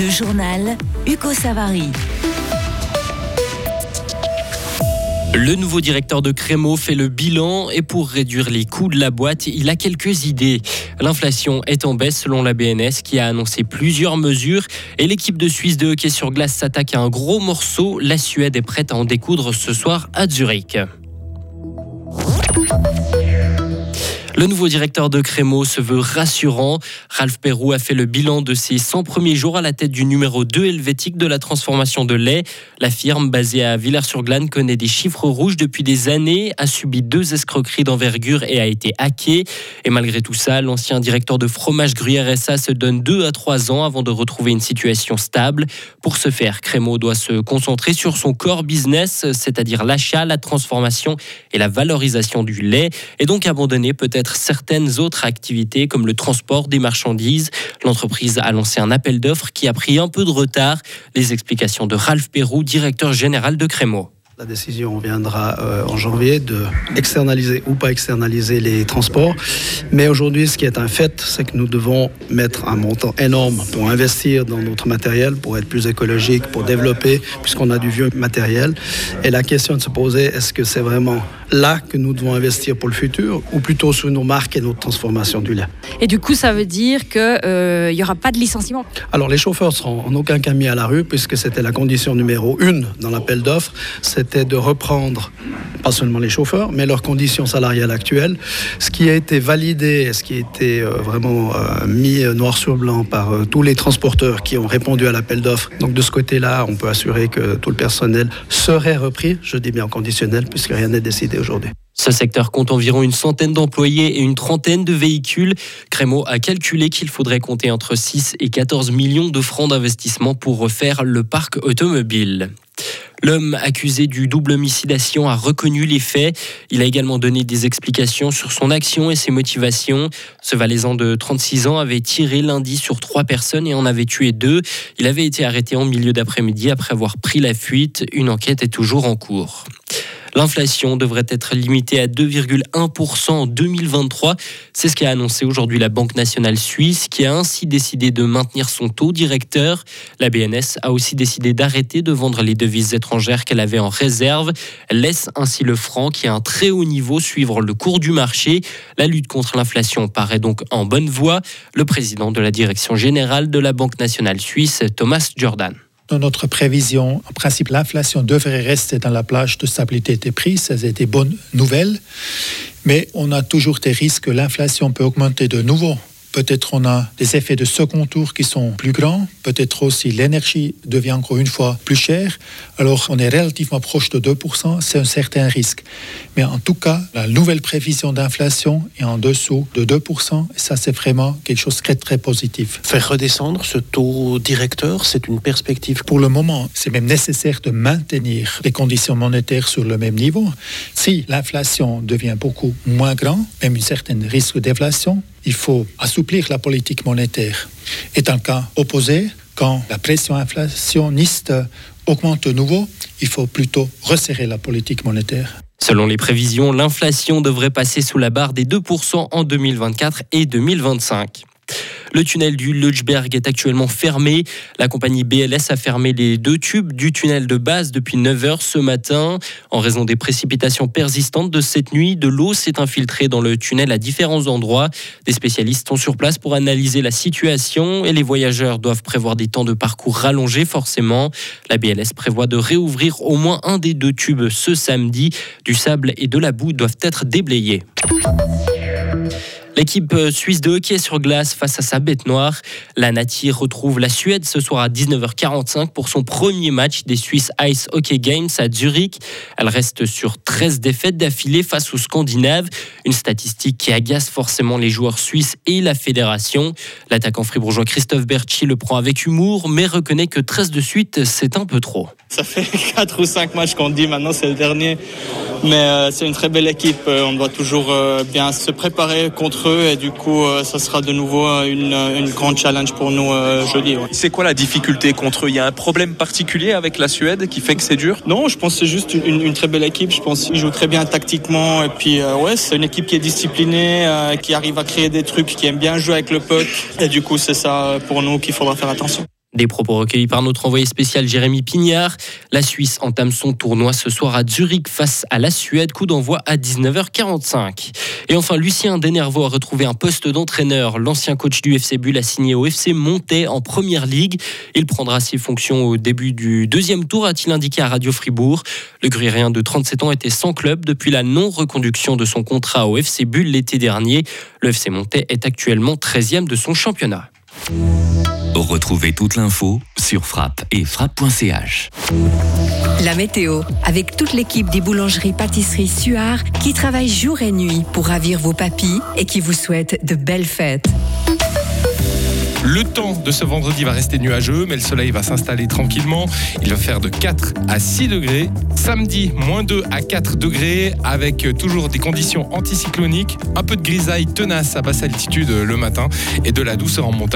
Le journal Hugo Savary. Le nouveau directeur de Crémeau fait le bilan et pour réduire les coûts de la boîte, il a quelques idées. L'inflation est en baisse selon la BNS qui a annoncé plusieurs mesures et l'équipe de Suisse de hockey sur glace s'attaque à un gros morceau. La Suède est prête à en découdre ce soir à Zurich. Le nouveau directeur de Crémeau se veut rassurant. Ralph Perrou a fait le bilan de ses 100 premiers jours à la tête du numéro 2 helvétique de la transformation de lait. La firme, basée à Villers-sur-Glane, connaît des chiffres rouges depuis des années, a subi deux escroqueries d'envergure et a été hacké. Et malgré tout ça, l'ancien directeur de fromage Gruyère SA se donne 2 à 3 ans avant de retrouver une situation stable. Pour ce faire, Crémeau doit se concentrer sur son core business, c'est-à-dire l'achat, la transformation et la valorisation du lait, et donc abandonner peut-être certaines autres activités comme le transport des marchandises. L'entreprise a lancé un appel d'offres qui a pris un peu de retard. Les explications de Ralph Perrou, directeur général de Crémeau. La décision viendra euh, en janvier de externaliser ou pas externaliser les transports. Mais aujourd'hui, ce qui est un fait, c'est que nous devons mettre un montant énorme pour investir dans notre matériel, pour être plus écologique, pour développer, puisqu'on a du vieux matériel. Et la question de se poser, est-ce que c'est vraiment là que nous devons investir pour le futur, ou plutôt sur nos marques et notre transformation du lait? Et du coup, ça veut dire qu'il euh, n'y aura pas de licenciement? Alors, les chauffeurs seront en aucun cas mis à la rue, puisque c'était la condition numéro une dans l'appel d'offres. C'est de reprendre, pas seulement les chauffeurs, mais leurs conditions salariales actuelles. Ce qui a été validé, ce qui a été euh, vraiment euh, mis noir sur blanc par euh, tous les transporteurs qui ont répondu à l'appel d'offres. Donc de ce côté-là, on peut assurer que tout le personnel serait repris, je dis bien conditionnel, puisque rien n'est décidé aujourd'hui. Ce secteur compte environ une centaine d'employés et une trentaine de véhicules. Crémeau a calculé qu'il faudrait compter entre 6 et 14 millions de francs d'investissement pour refaire le parc automobile. L'homme accusé du double homicidation a reconnu les faits. Il a également donné des explications sur son action et ses motivations. Ce valaisan de 36 ans avait tiré lundi sur trois personnes et en avait tué deux. Il avait été arrêté en milieu d'après-midi après avoir pris la fuite. Une enquête est toujours en cours. L'inflation devrait être limitée à 2,1% en 2023. C'est ce qu'a annoncé aujourd'hui la Banque nationale suisse, qui a ainsi décidé de maintenir son taux directeur. La BNS a aussi décidé d'arrêter de vendre les devises étrangères qu'elle avait en réserve. Elle laisse ainsi le franc, qui a un très haut niveau, suivre le cours du marché. La lutte contre l'inflation paraît donc en bonne voie. Le président de la direction générale de la Banque nationale suisse, Thomas Jordan. Dans notre prévision, en principe, l'inflation devrait rester dans la plage de stabilité des prix. Ça, c'est des bonnes nouvelles. Mais on a toujours des risques que l'inflation peut augmenter de nouveau. Peut-être on a des effets de second tour qui sont plus grands. Peut-être aussi l'énergie devient encore une fois plus chère. Alors on est relativement proche de 2%, c'est un certain risque. Mais en tout cas, la nouvelle prévision d'inflation est en dessous de 2%. Et ça, c'est vraiment quelque chose de très, très positif. Faire redescendre ce taux directeur, c'est une perspective Pour le moment, c'est même nécessaire de maintenir les conditions monétaires sur le même niveau. Si l'inflation devient beaucoup moins grande, même un certain risque d'inflation, il faut assouplir la politique monétaire. Et dans le cas opposé, quand la pression inflationniste augmente de nouveau, il faut plutôt resserrer la politique monétaire. Selon les prévisions, l'inflation devrait passer sous la barre des 2% en 2024 et 2025. Le tunnel du Lutschberg est actuellement fermé. La compagnie BLS a fermé les deux tubes du tunnel de base depuis 9h ce matin. En raison des précipitations persistantes de cette nuit, de l'eau s'est infiltrée dans le tunnel à différents endroits. Des spécialistes sont sur place pour analyser la situation et les voyageurs doivent prévoir des temps de parcours rallongés forcément. La BLS prévoit de réouvrir au moins un des deux tubes ce samedi. Du sable et de la boue doivent être déblayés. L'équipe euh, suisse de hockey sur glace face à sa bête noire. La Nati retrouve la Suède ce soir à 19h45 pour son premier match des Swiss Ice Hockey Games à Zurich. Elle reste sur 13 défaites d'affilée face aux Scandinaves, une statistique qui agace forcément les joueurs suisses et la fédération. L'attaquant fribourgeois Christophe Berchi le prend avec humour, mais reconnaît que 13 de suite, c'est un peu trop. Ça fait 4 ou 5 matchs qu'on dit maintenant, c'est le dernier. Mais euh, c'est une très belle équipe. Euh, on doit toujours bien se préparer contre eux et du coup, euh, ça sera de nouveau euh, une, une grande challenge pour nous euh, jeudi. ouais. C'est quoi la difficulté contre eux? Il y a un problème particulier avec la Suède qui fait que c'est dur? Non, je pense que c'est juste une, une très belle équipe. Je pense qu'ils jouent très bien tactiquement. Et puis, euh, ouais, c'est une équipe qui est disciplinée, euh, qui arrive à créer des trucs, qui aime bien jouer avec le puck. Et du coup, c'est ça euh, pour nous qu'il faudra faire attention. Des propos recueillis par notre envoyé spécial Jérémy Pignard. La Suisse entame son tournoi ce soir à Zurich face à la Suède. Coup d'envoi à 19h45. Et enfin, Lucien Denervaux a retrouvé un poste d'entraîneur. L'ancien coach du FC Bull a signé au FC Montais en première ligue. Il prendra ses fonctions au début du deuxième tour, a-t-il indiqué à Radio Fribourg. Le Gruyérien de 37 ans était sans club depuis la non-reconduction de son contrat au FC Bull l'été dernier. Le FC Montais est actuellement 13e de son championnat. Retrouvez toute l'info sur frappe et frappe.ch. La météo, avec toute l'équipe des boulangeries pâtisseries Suard qui travaille jour et nuit pour ravir vos papilles et qui vous souhaite de belles fêtes. Le temps de ce vendredi va rester nuageux, mais le soleil va s'installer tranquillement. Il va faire de 4 à 6 degrés. Samedi, moins 2 à 4 degrés, avec toujours des conditions anticycloniques. Un peu de grisaille tenace à basse altitude le matin et de la douceur en montagne.